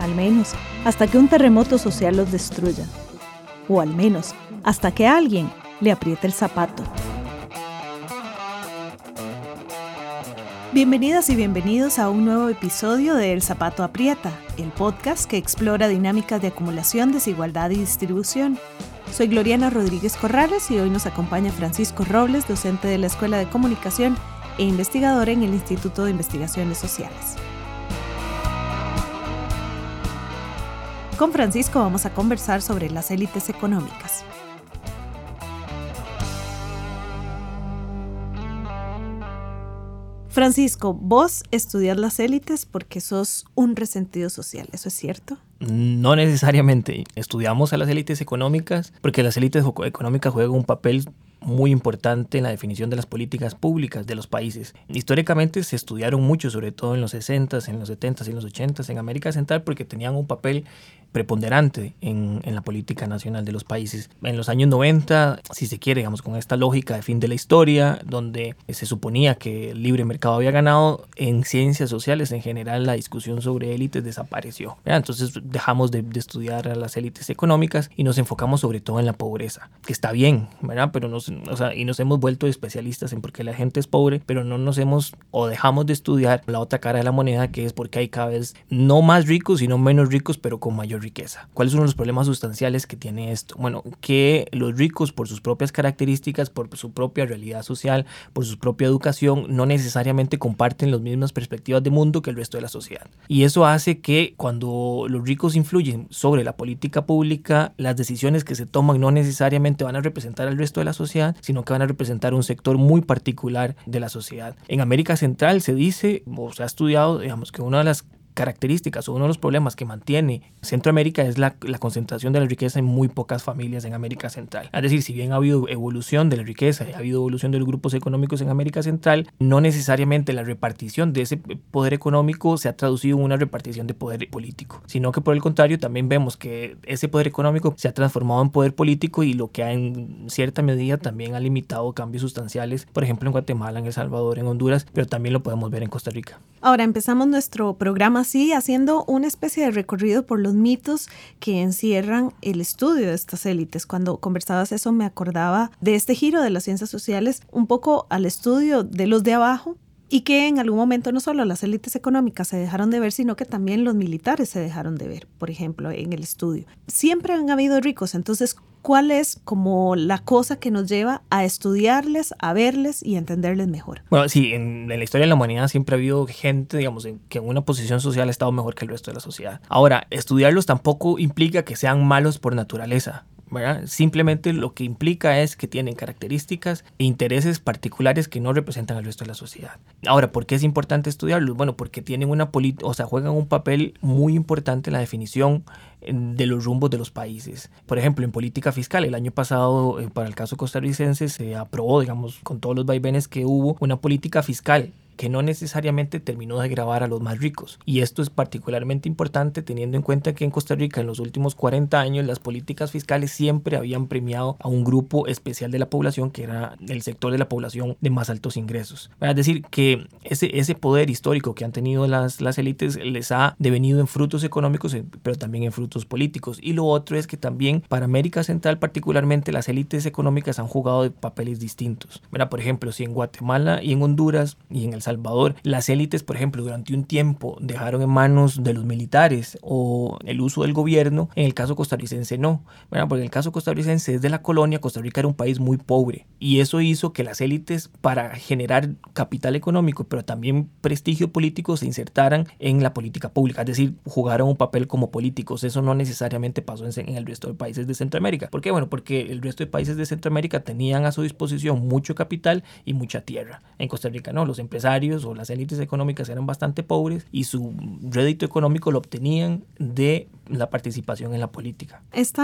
al menos hasta que un terremoto social los destruya, o al menos hasta que alguien le apriete el zapato. Bienvenidas y bienvenidos a un nuevo episodio de El Zapato Aprieta, el podcast que explora dinámicas de acumulación, desigualdad y distribución. Soy Gloriana Rodríguez Corrales y hoy nos acompaña Francisco Robles, docente de la Escuela de Comunicación e investigador en el Instituto de Investigaciones Sociales. Con Francisco vamos a conversar sobre las élites económicas. Francisco, vos estudias las élites porque sos un resentido social, ¿eso es cierto? No necesariamente. Estudiamos a las élites económicas porque las élites económicas juegan un papel muy importante en la definición de las políticas públicas de los países. Históricamente se estudiaron mucho, sobre todo en los 60s, en los 70s y en los 80s en América Central porque tenían un papel preponderante en, en, la política nacional de los países. En los años 90, si se quiere, digamos, con esta lógica de fin de la historia, donde se suponía que el libre mercado había ganado, en ciencias sociales en general la discusión sobre élites desapareció. Entonces dejamos de, de, estudiar a las élites económicas y nos enfocamos sobre todo en la pobreza, que está bien, ¿verdad? Pero o sea, y nos hemos vuelto especialistas en por qué la gente es pobre, pero no nos hemos o dejamos de estudiar la otra cara de la moneda, que es porque hay cada vez no más ricos, sino menos ricos, pero con mayor riqueza. ¿Cuáles son los problemas sustanciales que tiene esto? Bueno, que los ricos, por sus propias características, por su propia realidad social, por su propia educación, no necesariamente comparten las mismas perspectivas de mundo que el resto de la sociedad. Y eso hace que cuando los ricos influyen sobre la política pública, las decisiones que se toman no necesariamente van a representar al resto de la sociedad, sino que van a representar un sector muy particular de la sociedad. En América Central se dice, o se ha estudiado, digamos, que una de las características o uno de los problemas que mantiene Centroamérica es la, concentración de la riqueza en muy pocas familias en América Central. Es decir, si bien ha habido evolución de la riqueza ha habido evolución de los grupos económicos en América Central, no necesariamente la repartición de ese poder económico se ha traducido en una repartición de poder político, sino que por el contrario también vemos que ese poder económico se ha transformado en poder político y lo que ha en cierta medida también ha limitado cambios sustanciales, por ejemplo en Guatemala, en El Salvador, en Honduras, pero también lo podemos ver en Costa Rica. Ahora empezamos nuestro programa así, haciendo una especie de recorrido por los mitos que encierran el estudio de estas élites. Cuando conversabas eso me acordaba de este giro de las ciencias sociales un poco al estudio de los de abajo y que en algún momento no solo las élites económicas se dejaron de ver, sino que también los militares se dejaron de ver, por ejemplo, en el estudio. Siempre han habido ricos, entonces, ¿cuál es como la cosa que nos lleva a estudiarles, a verles y a entenderles mejor? Bueno, sí, en, la historia de la humanidad siempre ha habido gente, digamos, que en una posición social ha estado mejor que el resto de la sociedad. Ahora, estudiarlos tampoco implica que sean malos por naturaleza. Simplemente lo que implica es que tienen características e intereses particulares que no representan al resto de la sociedad. Ahora, ¿por qué es importante estudiarlos? Bueno, porque tienen una o sea, juegan un papel muy importante en la definición de los rumbos de los países. Por ejemplo, en política fiscal, el año pasado, eh, para el caso costarricense, se aprobó, digamos, con todos los vaivenes que hubo, una política fiscal que no necesariamente terminó de grabar a los más ricos. Y esto es particularmente importante teniendo en cuenta que en Costa Rica en los últimos 40 años las políticas fiscales siempre habían premiado a un grupo especial de la población que era el sector de la población de más altos ingresos. Es decir, que ese, ese poder histórico que han tenido las, las élites les ha devenido en frutos económicos, pero también en frutos políticos. Y lo otro es que también para América Central particularmente las élites económicas han jugado papeles distintos. Por ejemplo, si en Guatemala y en Honduras y en El Salvador, las élites, por ejemplo, durante un tiempo dejaron en manos de los militares o el uso del gobierno, en el caso costarricense no, porque en el caso costarricense desde la colonia, Costa Rica era un país muy pobre y eso hizo que las élites para generar capital económico, pero también prestigio político, se insertaran en la política pública, es decir, jugaron un papel como políticos. Eso no necesariamente pasó en, el resto de países de Centroamérica. ¿Por qué? Bueno, porque el resto de países de Centroamérica tenían a su disposición mucho capital y mucha tierra. En Costa Rica no, los empresarios o las élites económicas eran bastante pobres y su rédito económico lo obtenían de la participación en la política. Este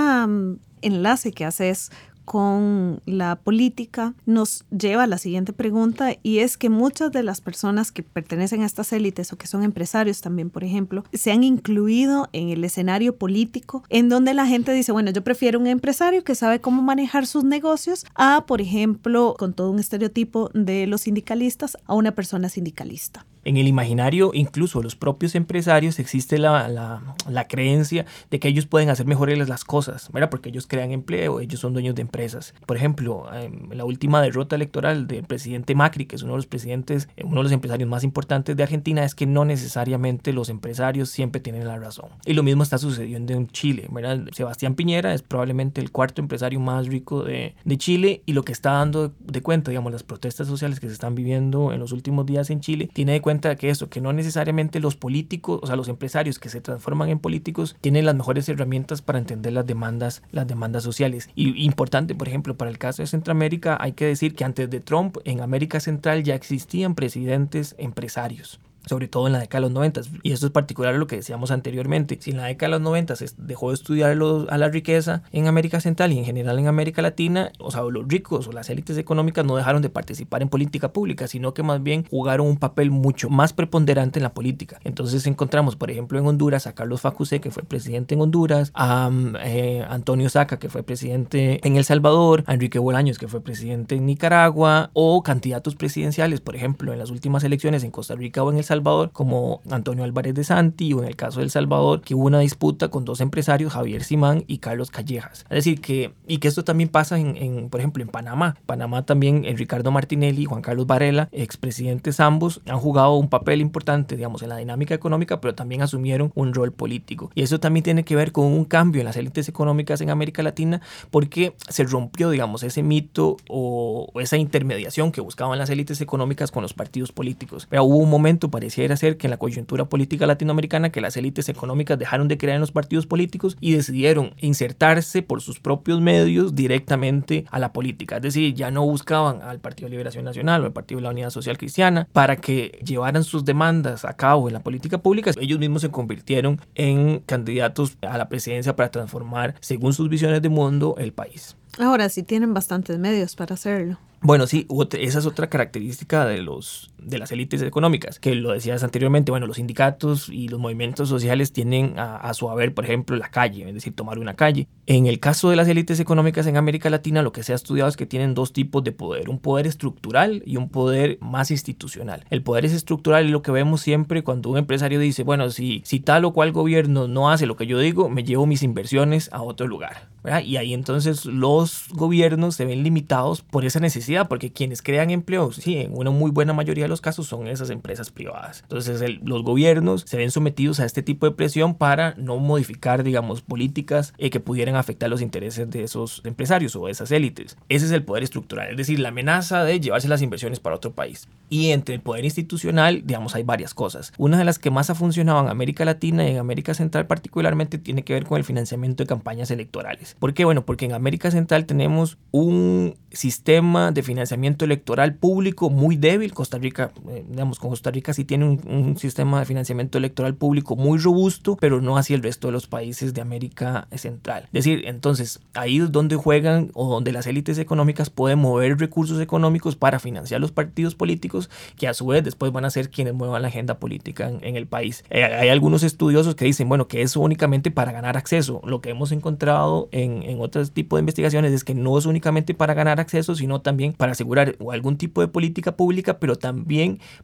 enlace que haces con la política nos lleva a la siguiente pregunta y es que muchas de las personas que pertenecen a estas élites o que son empresarios también, por ejemplo, se han incluido en el escenario político en donde la gente dice, bueno, yo prefiero un empresario que sabe cómo manejar sus negocios a, por ejemplo, con todo un estereotipo de los sindicalistas, a una persona sindicalista en el imaginario, incluso los propios empresarios, existe la, la, creencia de que ellos pueden hacer mejores las cosas, ¿verdad? Porque ellos crean empleo, ellos son dueños de empresas. Por ejemplo, em, la última derrota electoral del presidente Macri, que es uno de los presidentes, eh, uno de los empresarios más importantes de Argentina, es que no necesariamente los empresarios siempre tienen la razón. Y lo mismo está sucediendo en Chile, ¿verdad? Sebastián Piñera es probablemente el cuarto empresario más rico de, de Chile y lo que está dando de cuenta, digamos, las protestas sociales que se están viviendo en los últimos días en Chile, tiene de cuenta que eso, que no necesariamente los políticos, o sea, los empresarios que se transforman en políticos tienen las mejores herramientas para entender las demandas, las demandas sociales. Y importante, por ejemplo, para el caso de Centroamérica, hay que decir que antes de Trump, en América Central ya existían presidentes empresarios sobre todo en la década de los 90. Y esto es particular a lo que decíamos anteriormente. Si en la década de los 90 se dejó de estudiar a la riqueza en América Central y en general en América Latina, o sea, los ricos o las élites económicas no dejaron de participar en política pública, sino que más bien jugaron un papel mucho más preponderante en la política. Entonces encontramos, por ejemplo, en Honduras a Carlos Facusé, que fue presidente en Honduras, a eh, Antonio Saca, que fue presidente en El Salvador, a Enrique Bolaños, que fue presidente en Nicaragua, o candidatos presidenciales, por ejemplo, en las últimas elecciones en Costa Rica o en El Salvador Salvador, como Antonio Álvarez de Santi, o en el caso del Salvador, que hubo una disputa con dos empresarios, Javier Simán y Carlos Callejas. Es decir, que, y que esto también pasa en, por ejemplo, en Panamá. Panamá también, el Ricardo Martinelli y Juan Carlos Varela, expresidentes ambos, han jugado un papel importante, digamos, en la dinámica económica, pero también asumieron un rol político. Y eso también tiene que ver con un cambio en las élites económicas en América Latina, porque se rompió, digamos, ese mito o, esa intermediación que buscaban las élites económicas con los partidos políticos. Pero hubo un momento, pareciera ser que en la coyuntura política latinoamericana que las élites económicas dejaron de creer en los partidos políticos y decidieron insertarse por sus propios medios directamente a la política. Es decir, ya no buscaban al Partido de Liberación Nacional o al Partido de la Unidad Social Cristiana para que llevaran sus demandas a cabo en la política pública. Ellos mismos se convirtieron en candidatos a la presidencia para transformar, según sus visiones de mundo, el país. Ahora sí tienen bastantes medios para hacerlo. Bueno, sí, esa es otra característica de, los, de las élites económicas, que lo decías anteriormente, bueno, los sindicatos y los movimientos sociales tienen a, a, su haber, por ejemplo, la calle, es decir, tomar una calle. En el caso de las élites económicas en América Latina, lo que se ha estudiado es que tienen dos tipos de poder, un poder estructural y un poder más institucional. El poder es estructural y lo que vemos siempre cuando un empresario dice, bueno, si, si tal o cual gobierno no hace lo que yo digo, me llevo mis inversiones a otro lugar. Y ahí entonces los gobiernos se ven limitados por esa necesidad, porque quienes crean empleos, sí, en una muy buena mayoría de los casos son esas empresas privadas. Entonces los gobiernos se ven sometidos a este tipo de presión para no modificar, digamos, políticas eh, que pudieran afectar los intereses de esos empresarios o de esas élites. Ese es el poder estructural, es decir, la amenaza de llevarse las inversiones para otro país. Y entre el poder institucional, digamos, hay varias cosas. Una de las que más ha funcionado en América Latina y en América Central particularmente tiene que ver con el financiamiento de campañas electorales. ¿Por qué? Bueno, porque en América Central tenemos un sistema de financiamiento electoral público muy débil. Costa Rica, eh, digamos, con Costa Rica sí tiene un, sistema de financiamiento electoral público muy robusto, pero no así el resto de los países de América Central. Es decir, entonces ahí es donde juegan o donde las élites económicas pueden mover recursos económicos para financiar los partidos políticos que a su vez después van a ser quienes muevan la agenda política en, el país. Eh, hay algunos estudiosos que dicen, bueno, que es únicamente para ganar acceso. Lo que hemos encontrado en en, otros tipos de investigaciones es que no es únicamente para ganar acceso, sino también para asegurar algún tipo de política pública, pero también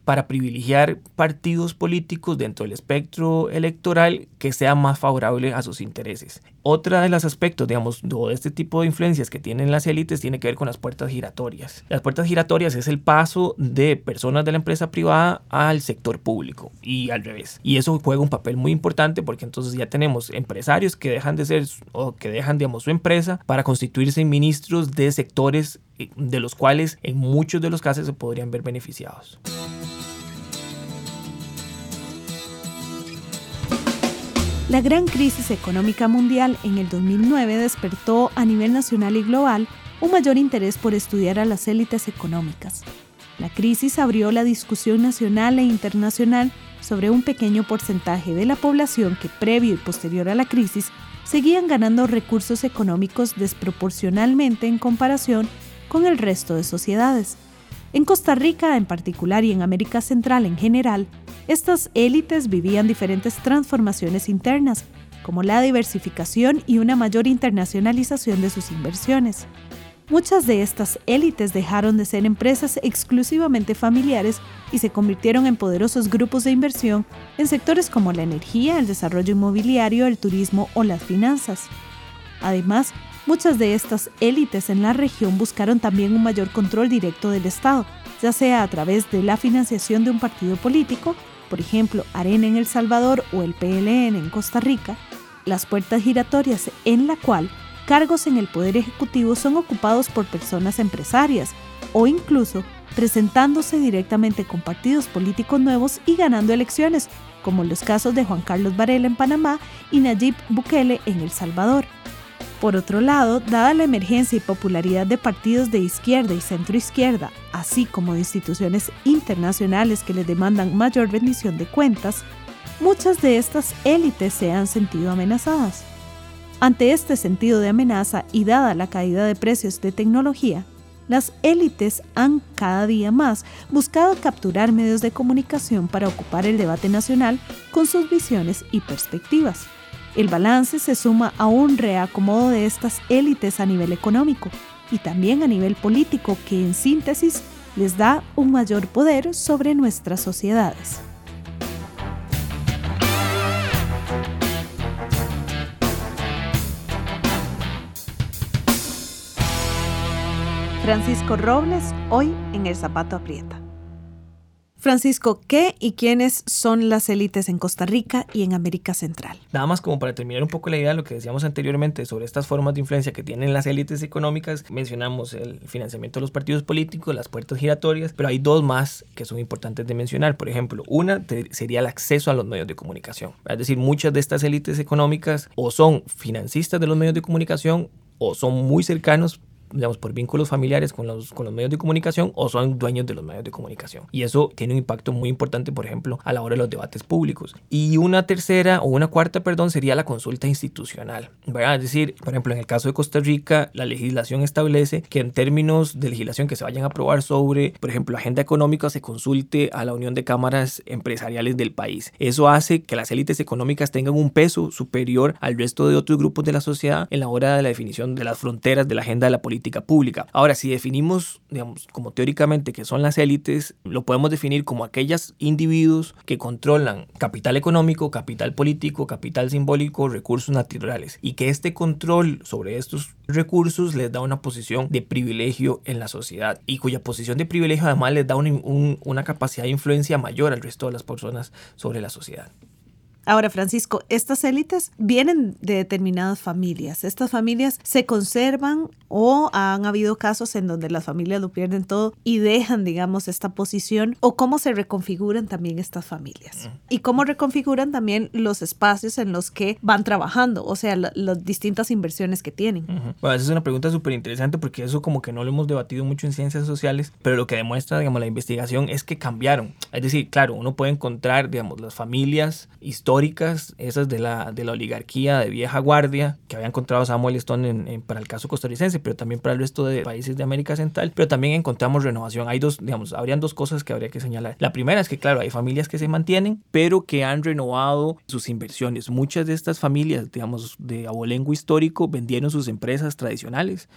para privilegiar partidos políticos dentro del espectro electoral que sea más favorable a sus intereses. Otra de los aspectos, digamos, de este tipo de influencias que tienen las élites tiene que ver con las puertas giratorias. Las puertas giratorias es el paso de personas de la empresa privada al sector público y al revés. Y eso juega un papel muy importante porque entonces ya tenemos empresarios que dejan de ser o que dejan, digamos, su empresa para constituirse en ministros de sectores de los cuales en muchos de los casos se podrían ver beneficiados. La gran crisis económica mundial en el 2009 despertó a nivel nacional y global un mayor interés por estudiar a las élites económicas. La crisis abrió la discusión nacional e internacional sobre un pequeño porcentaje de la población que previo y posterior a la crisis seguían ganando recursos económicos desproporcionalmente en comparación con el resto de sociedades. En Costa Rica en particular y en América Central en general, estas élites vivían diferentes transformaciones internas, como la diversificación y una mayor internacionalización de sus inversiones. Muchas de estas élites dejaron de ser empresas exclusivamente familiares y se convirtieron en poderosos grupos de inversión en sectores como la energía, el desarrollo inmobiliario, el turismo o las finanzas. Además, muchas de estas élites en la región buscaron también un mayor control directo del Estado, ya sea a través de la financiación de un partido político, por ejemplo, Arena en El Salvador o el PLN en Costa Rica, las puertas giratorias en la cual cargos en el Poder Ejecutivo son ocupados por personas empresarias o incluso presentándose directamente con partidos políticos nuevos y ganando elecciones, como los casos de Juan Carlos Varela en Panamá y Nayib Bukele en El Salvador. Por otro lado, dada la emergencia y popularidad de partidos de izquierda y centroizquierda, así como de instituciones internacionales que les demandan mayor rendición de cuentas, muchas de estas élites se han sentido amenazadas. Ante este sentido de amenaza y dada la caída de precios de tecnología, las élites han cada día más buscado capturar medios de comunicación para ocupar el debate nacional con sus visiones y perspectivas. El balance se suma a un reacomodo de estas élites a nivel económico y también a nivel político que en síntesis les da un mayor poder sobre nuestras sociedades. Francisco Robles, hoy en El Zapato Aprieta. Francisco, ¿qué y quiénes son las élites en Costa Rica y en América Central? Nada más como para terminar un poco la idea de lo que decíamos anteriormente sobre estas formas de influencia que tienen las élites económicas, mencionamos el financiamiento de los partidos políticos, las puertas giratorias, pero hay dos más que son importantes de mencionar. Por ejemplo, una sería el acceso a los medios de comunicación. Es decir, muchas de estas élites económicas o son financistas de los medios de comunicación o son muy cercanos digamos, por vínculos familiares con los, con los medios de comunicación o son dueños de los medios de comunicación. Y eso tiene un impacto muy importante, por ejemplo, a la hora de los debates públicos. Y una tercera o una cuarta, perdón, sería la consulta institucional. ¿verdad? Es decir, por ejemplo, en el caso de Costa Rica, la legislación establece que en términos de legislación que se vayan a aprobar sobre, por ejemplo, agenda económica, se consulte a la Unión de Cámaras Empresariales del país. Eso hace que las élites económicas tengan un peso superior al resto de otros grupos de la sociedad en la hora de la definición de las fronteras de la agenda de la política Ahora, si definimos, como teóricamente que son las élites, lo podemos definir como aquellos individuos que controlan capital económico, capital político, capital simbólico, recursos naturales, y que este control sobre estos recursos les da una posición de privilegio en la sociedad y cuya posición de privilegio además les da una capacidad de influencia mayor al resto de las personas sobre la sociedad. Ahora, Francisco, estas élites vienen de determinadas familias. Estas familias se conservan o han habido casos en donde las familias lo pierden todo y dejan, digamos, esta posición o cómo se reconfiguran también estas familias y cómo reconfiguran también los espacios en los que van trabajando, o sea, las distintas inversiones que tienen. Bueno, esa es una pregunta súper interesante porque eso como que no lo hemos debatido mucho en ciencias sociales, pero lo que demuestra, digamos, la investigación es que cambiaron. Es decir, claro, uno puede encontrar, digamos, las familias históricas históricas, esas de la, de la oligarquía de vieja guardia, que había encontrado Samuel Stone en, para el caso costarricense, pero también para el resto de países de América Central, pero también encontramos renovación. Hay dos, digamos, habrían dos cosas que habría que señalar. La primera es que, claro, hay familias que se mantienen, pero que han renovado sus inversiones. Muchas de estas familias, digamos, de abolengo histórico, vendieron sus empresas tradicionales.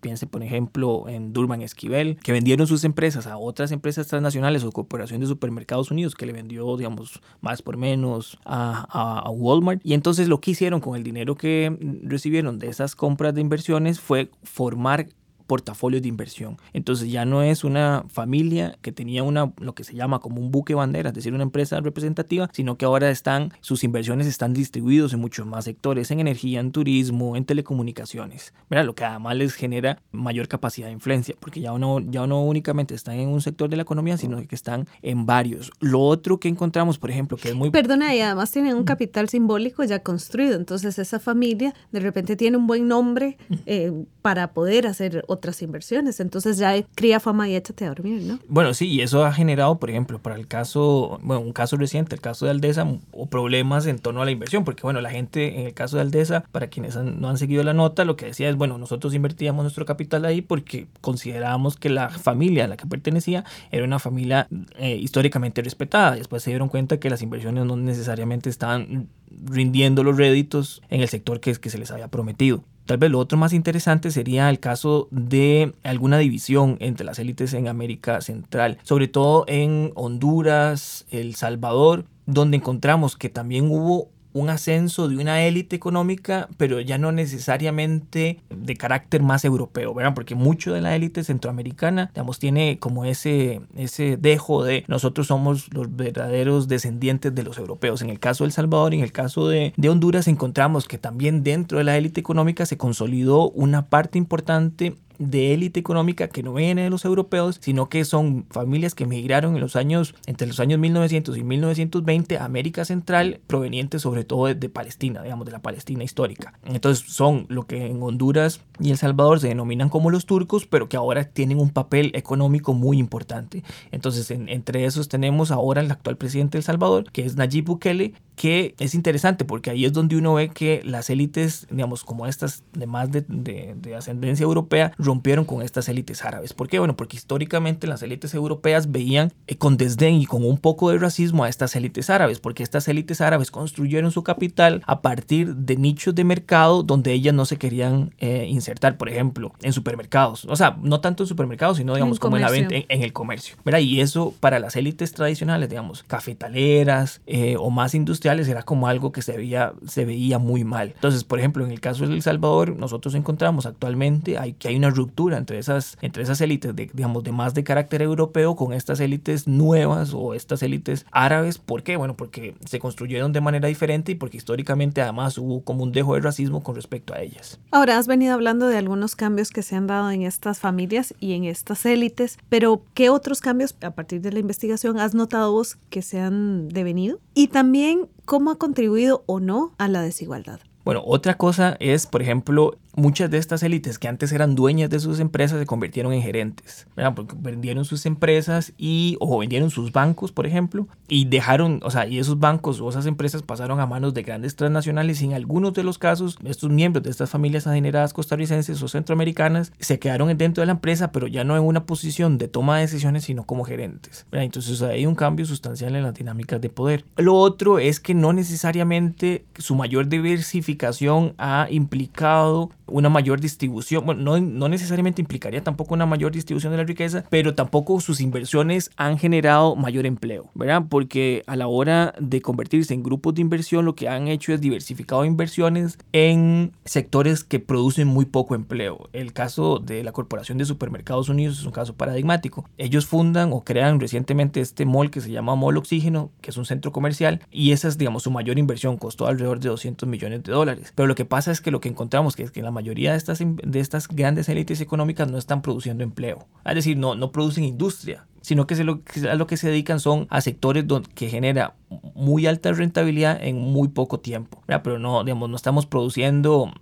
Piense, por ejemplo, en Durban Esquivel, que vendieron sus empresas a otras empresas transnacionales o Corporación de Supermercados Unidos, que le vendió, digamos, más por menos a a, Walmart. Y entonces lo que hicieron con el dinero que recibieron de esas compras de inversiones fue formar portafolios de inversión. Entonces ya no es una familia que tenía una, lo que se llama como un buque bandera, es decir, una empresa representativa, sino que ahora están, sus inversiones están distribuidos en muchos más sectores, en energía, en turismo, en telecomunicaciones, ¿verdad? Lo que además les genera mayor capacidad de influencia, porque ya no, ya no únicamente están en un sector de la economía, sino que están en varios. Lo otro que encontramos, por ejemplo, que es muy... Perdona, y además tienen un capital simbólico ya construido, entonces esa familia de repente tiene un buen nombre eh, para poder hacer otras inversiones. Entonces ya cría fama y échate a dormir, ¿no? Bueno, sí, y eso ha generado, por ejemplo, para el caso, bueno, un caso reciente, el caso de Aldesa, o problemas en torno a la inversión, porque bueno, la gente en el caso de Aldesa, para quienes no han seguido la nota, lo que decía es, bueno, nosotros invertíamos nuestro capital ahí porque considerábamos que la familia a la que pertenecía era una familia eh, históricamente respetada. Después se dieron cuenta que las inversiones no necesariamente estaban rindiendo los réditos en el sector que se les había prometido. Tal vez lo otro más interesante sería el caso de alguna división entre las élites en América Central, sobre todo en Honduras, El Salvador, donde encontramos que también hubo un ascenso de una élite económica, pero ya no necesariamente de carácter más europeo. Porque mucho de la élite centroamericana, digamos, tiene como ese, ese dejo de nosotros somos los verdaderos descendientes de los europeos. En el caso de El Salvador y en el caso de, de Honduras encontramos que también dentro de la élite económica se consolidó una parte importante de élite económica que no viene de los europeos, sino que son familias que emigraron en los años, entre los años 1900 y 1920 a América Central, provenientes sobre todo de, Palestina, digamos, de la Palestina histórica. Entonces son lo que en Honduras y El Salvador se denominan como los turcos, pero que ahora tienen un papel económico muy importante. Entonces, entre esos tenemos ahora el actual presidente de El Salvador, que es Nayib Bukele, que es interesante porque ahí es donde uno ve que las élites, digamos, como estas de más de, de, ascendencia europea, rompieron con estas élites árabes. ¿Por qué? Bueno, porque históricamente las élites europeas veían eh, con desdén y con un poco de racismo a estas élites árabes, porque estas élites árabes construyeron su capital a partir de nichos de mercado donde ellas no se querían eh, insertar, por ejemplo, en supermercados. O sea, no tanto en supermercados, sino, digamos, como en la venta, en, el comercio. ¿verdad? Y eso para las élites tradicionales, digamos, cafetaleras eh, o más industriales, era como algo que se veía, se veía muy mal. Entonces, por ejemplo, en el caso de El Salvador, nosotros encontramos actualmente hay, que hay una ruptura entre esas, entre esas élites, de, digamos, de más de carácter europeo con estas élites nuevas o estas élites árabes. ¿Por qué? Bueno, porque se construyeron de manera diferente y porque históricamente además hubo como un dejo de racismo con respecto a ellas. Ahora, has venido hablando de algunos cambios que se han dado en estas familias y en estas élites, pero ¿qué otros cambios a partir de la investigación has notado vos que se han devenido? Y también cómo ha contribuido o no a la desigualdad. Bueno, otra cosa es, por ejemplo, muchas de estas élites que antes eran dueñas de sus empresas se convirtieron en gerentes, ¿verdad? Porque vendieron sus empresas y, o vendieron sus bancos, por ejemplo, y dejaron, o sea, y esos bancos o esas empresas pasaron a manos de grandes transnacionales y en algunos de los casos, estos miembros de estas familias adineradas costarricenses o centroamericanas se quedaron dentro de la empresa, pero ya no en una posición de toma de decisiones, sino como gerentes. Entonces hay un cambio sustancial en las dinámicas de poder. Lo otro es que no necesariamente su mayor diversificación ha implicado una mayor distribución, bueno, no, no, necesariamente implicaría tampoco una mayor distribución de la riqueza, pero tampoco sus inversiones han generado mayor empleo, ¿verdad? Porque a la hora de convertirse en grupos de inversión, lo que han hecho es diversificado inversiones en sectores que producen muy poco empleo. El caso de la Corporación de Supermercados Unidos es un caso paradigmático. Ellos fundan o crean recientemente este mall que se llama Mall Oxígeno, que es un centro comercial, y esa es, digamos, su mayor inversión, costó alrededor de 200 millones de dólares. Pero lo que pasa es que lo que encontramos que es que la mayoría de estas, de estas grandes élites económicas no están produciendo empleo. Es decir, no, no producen industria, sino que, a lo que se dedican son a sectores que genera muy alta rentabilidad en muy poco tiempo. Pero no, digamos, no estamos produciendo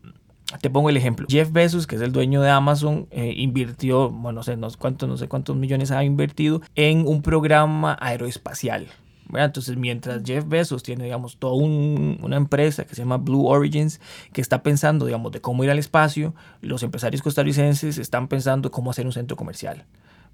te pongo el ejemplo. Jeff Bezos, que es el dueño de Amazon, eh, invirtió, bueno, no sé, no, cuántos, no sé cuántos millones ha invertido en un programa aeroespacial. Entonces, mientras Jeff Bezos tiene, digamos, toda una empresa que se llama Blue Origins, que está pensando, digamos, de cómo ir al espacio, los empresarios costarricenses están pensando cómo hacer un centro comercial.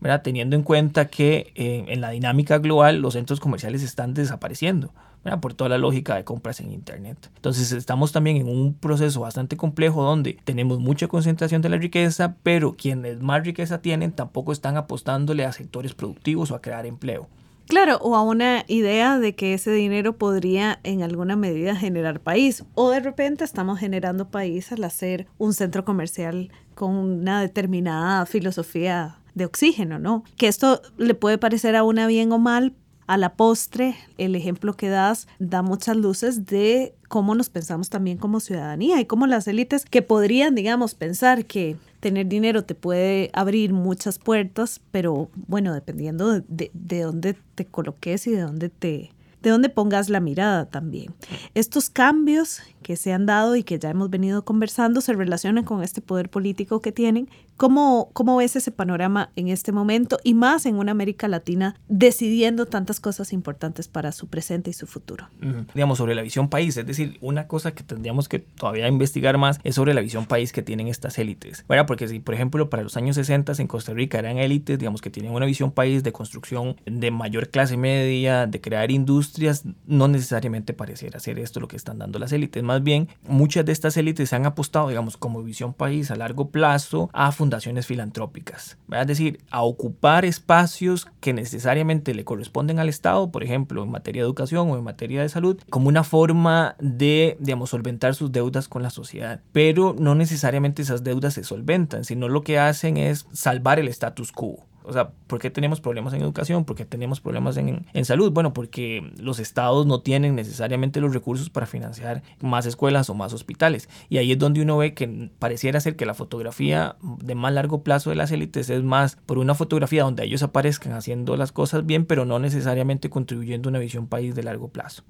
¿verdad? Teniendo en cuenta que eh, en la dinámica global los centros comerciales están desapareciendo. ¿verdad? por toda la lógica de compras en Internet. Entonces estamos también en un proceso bastante complejo donde tenemos mucha concentración de la riqueza, pero quienes más riqueza tienen tampoco están apostándole a sectores productivos o a crear empleo. Claro, o a una idea de que ese dinero podría en alguna medida generar país. O de repente estamos generando país al hacer un centro comercial con una determinada filosofía de oxígeno, ¿no? Que esto le puede parecer a una bien o mal, a la postre, el ejemplo que das da muchas luces de cómo nos pensamos también como ciudadanía y cómo las élites que podrían, digamos, pensar que tener dinero te puede abrir muchas puertas, pero bueno, dependiendo de, de, dónde te coloques y de dónde te, de dónde pongas la mirada también. Estos cambios que se han dado y que ya hemos venido conversando se relacionan con este poder político que tienen. ¿Cómo, cómo ves ese panorama en este momento y más en una América Latina decidiendo tantas cosas importantes para su presente y su futuro? Digamos, sobre la visión país, es decir, una cosa que tendríamos que todavía investigar más es sobre la visión país que tienen estas élites, ¿verdad? Porque si, por ejemplo, para los años 60 en Costa Rica eran élites, digamos, que tienen una visión país de construcción de mayor clase media, de crear industrias, no necesariamente pareciera ser esto lo que están dando las élites. Más bien, muchas de estas élites han apostado, digamos, como visión país a largo plazo a fundaciones filantrópicas, ¿verdad? es decir, a ocupar espacios que necesariamente le corresponden al Estado, por ejemplo, en materia de educación o en materia de salud, como una forma de, digamos, solventar sus deudas con la sociedad. Pero no necesariamente esas deudas se solventan, sino lo que hacen es salvar el status quo. O sea, ¿por qué tenemos problemas en educación? ¿Por qué tenemos problemas en, en, salud? Bueno, porque los estados no tienen necesariamente los recursos para financiar más escuelas o más hospitales. Y ahí es donde uno ve que pareciera ser que la fotografía de más largo plazo de las élites es más por una fotografía donde ellos aparezcan haciendo las cosas bien, pero no necesariamente contribuyendo a una visión país de largo plazo.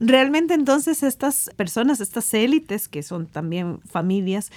Realmente entonces estas personas, estas élites, que son también familias,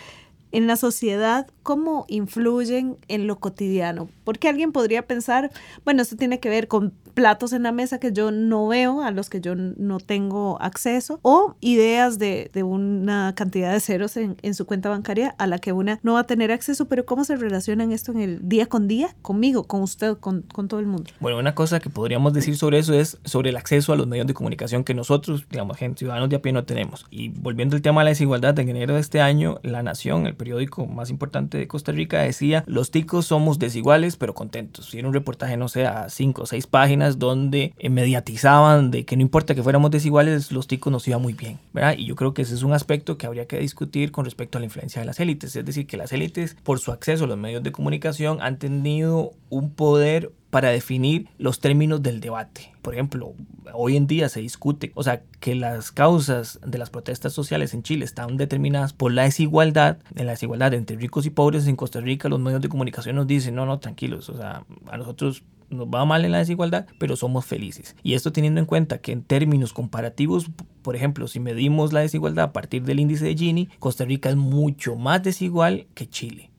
en la sociedad, cómo influyen en lo cotidiano. Porque alguien podría pensar, bueno, esto tiene que ver con platos en la mesa que yo no veo, a los que yo no tengo acceso, o ideas de, de una cantidad de ceros en, en, su cuenta bancaria a la que una no va a tener acceso, pero ¿cómo se relacionan esto en el día con día? Conmigo, con usted, con, con todo el mundo. Bueno, una cosa que podríamos decir sobre eso es sobre el acceso a los medios de comunicación que nosotros, digamos, gente, ciudadanos de a pie no tenemos. Y volviendo al tema de la desigualdad, en enero de este año, La Nación, el periódico más importante de Costa Rica, decía, los ticos somos desiguales pero contentos. Y un reportaje, no sé, a cinco o seis páginas donde eh, mediatizaban de que no importa que fuéramos desiguales, los ticos nos iba muy bien, ¿verdad? Y yo creo que ese es un aspecto que habría que discutir con respecto a la influencia de las élites, es decir, que las élites, por su acceso a los medios de comunicación, han tenido un poder para definir los términos del debate. Por ejemplo, hoy en día se discute, o sea, que las causas de las protestas sociales en Chile están determinadas por la desigualdad, en la desigualdad entre ricos y pobres en Costa Rica, los medios de comunicación nos dicen, no, no, tranquilos, o sea, a nosotros nos va mal en la desigualdad, pero somos felices. Y esto teniendo en cuenta que en términos comparativos, por ejemplo, si medimos la desigualdad a partir del índice de Gini, Costa Rica es mucho más desigual que Chile.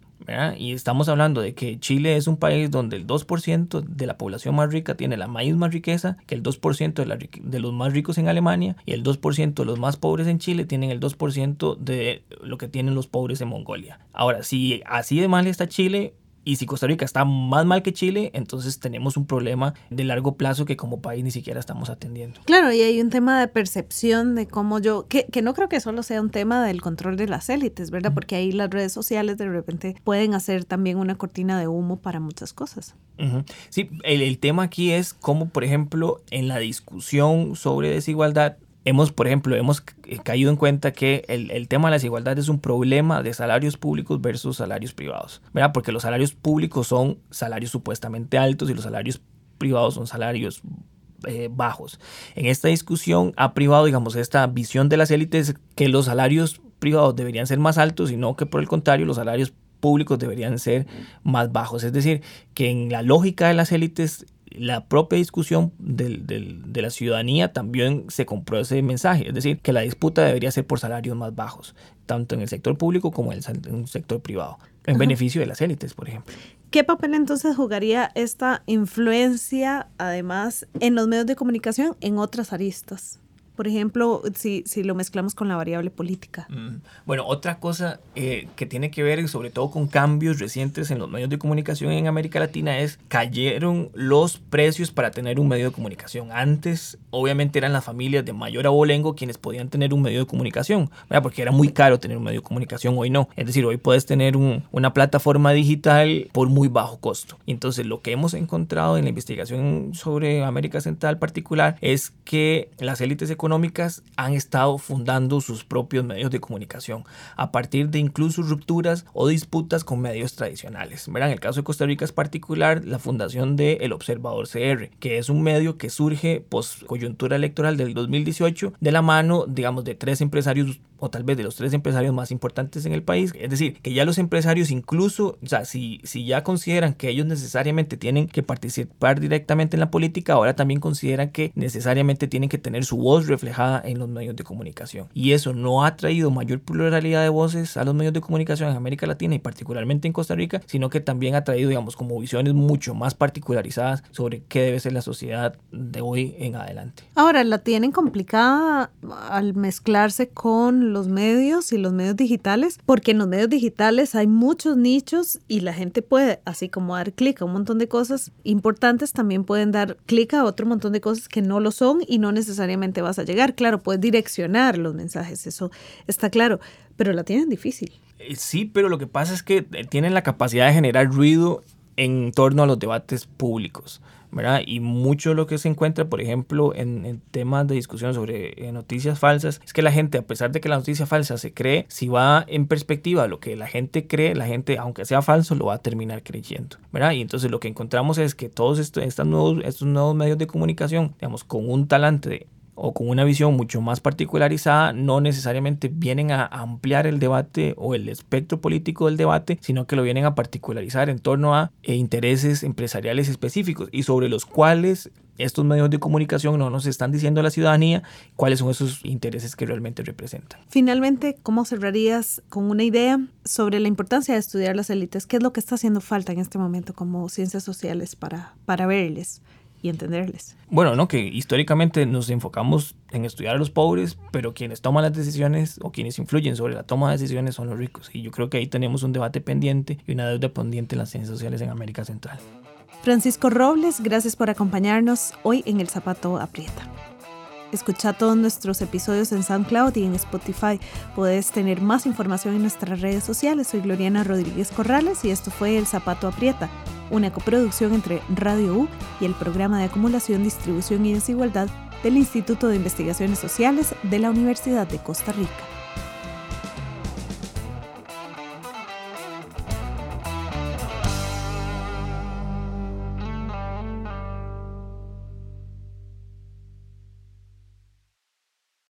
Y estamos hablando de que Chile es un país donde el 2% de la población más rica tiene la misma riqueza que el 2% de, de los más ricos en Alemania y el 2% de los más pobres en Chile tienen el 2% de lo que tienen los pobres en Mongolia. Ahora, si así de mal está Chile, y si Costa Rica está más mal que Chile, entonces tenemos un problema de largo plazo que como país ni siquiera estamos atendiendo. Claro, y hay un tema de percepción de cómo yo, que, que no creo que solo sea un tema del control de las élites, ¿verdad? Porque ahí las redes sociales de repente pueden hacer también una cortina de humo para muchas cosas. Sí, el, el tema aquí es cómo, por ejemplo, en la discusión sobre desigualdad, hemos, por ejemplo, hemos caído en cuenta que el, el, tema de la desigualdad es un problema de salarios públicos versus salarios privados, ¿verdad? Porque los salarios públicos son salarios supuestamente altos y los salarios privados son salarios eh, bajos. En esta discusión ha privado, digamos, esta visión de las élites que los salarios privados deberían ser más altos y no que por el contrario los salarios públicos deberían ser más bajos. Es decir, que en la lógica de las élites la propia discusión del, del, de la ciudadanía también se compró ese mensaje, es decir, que la disputa debería ser por salarios más bajos, tanto en el sector público como en el, en el sector privado, en Ajá. beneficio de las élites, por ejemplo. ¿Qué papel entonces jugaría esta influencia, además, en los medios de comunicación en otras aristas? Por ejemplo, si, si lo mezclamos con la variable política. Mm. Bueno, otra cosa eh, que tiene que ver sobre todo con cambios recientes en los medios de comunicación en América Latina es cayeron los precios para tener un medio de comunicación. Antes, obviamente, eran las familias de mayor abolengo quienes podían tener un medio de comunicación, ¿verdad? porque era muy caro tener un medio de comunicación, hoy no. Es decir, hoy puedes tener un, una plataforma digital por muy bajo costo. Entonces lo que hemos encontrado en la investigación sobre América Central particular es que las élites económicas económicas han estado fundando sus propios medios de comunicación a partir de incluso rupturas o disputas con medios tradicionales. Verán, el caso de Costa Rica es particular la fundación de El Observador CR, que es un medio que surge post coyuntura electoral del 2018 de la mano, digamos, de tres empresarios o tal vez de los tres empresarios más importantes en el país. Es decir, que ya los empresarios incluso, o sea, si, si ya consideran que ellos necesariamente tienen que participar directamente en la política, ahora también consideran que necesariamente tienen que tener su voz reflejada en los medios de comunicación. Y eso no ha traído mayor pluralidad de voces a los medios de comunicación en América Latina y particularmente en Costa Rica, sino que también ha traído, digamos, como visiones mucho más particularizadas sobre qué debe ser la sociedad de hoy en adelante. Ahora, la tienen complicada al mezclarse con los medios y los medios digitales, porque en los medios digitales hay muchos nichos y la gente puede, así como dar clic a un montón de cosas importantes, también pueden dar clic a otro montón de cosas que no lo son y no necesariamente vas a llegar. Claro, puedes direccionar los mensajes, eso está claro, pero la tienen difícil. Eh, sí, pero lo que pasa es que eh, tienen la capacidad de generar ruido en torno a los debates públicos. Y mucho de lo que se encuentra, por ejemplo, en, temas de discusión sobre eh, noticias falsas, es que la gente, a pesar de que la noticia falsa se cree, si va en perspectiva lo que la gente cree, la gente, aunque sea falso, lo va a terminar creyendo, ¿verdad? Y entonces lo que encontramos es que todos estos, estos, nuevos, estos nuevos medios de comunicación, digamos, con un talante o con una visión mucho más particularizada no necesariamente vienen a ampliar el debate o el espectro político del debate, sino que lo vienen a particularizar en torno a eh, intereses empresariales específicos y sobre los cuales estos medios de comunicación no nos están diciendo a la ciudadanía cuáles son esos intereses que realmente representan. Finalmente, ¿cómo cerrarías con una idea sobre la importancia de estudiar las élites? ¿Qué es lo que está haciendo falta en este momento como ciencias sociales para, para verles? Y entenderles. Bueno, no, que históricamente nos enfocamos en estudiar a los pobres, pero quienes toman las decisiones o quienes influyen sobre la toma de decisiones son los ricos. Y yo creo que ahí tenemos un debate pendiente y una deuda pendiente en las ciencias sociales en América Central. Francisco Robles, gracias por acompañarnos hoy en El Zapato Aprieta. Escucha todos nuestros episodios en SoundCloud y en Spotify. Puedes tener más información en nuestras redes sociales. Soy Gloriana Rodríguez Corrales y esto fue El Zapato Aprieta, una coproducción entre Radio U y el Programa de Acumulación, Distribución y Desigualdad del Instituto de Investigaciones Sociales de la Universidad de Costa Rica.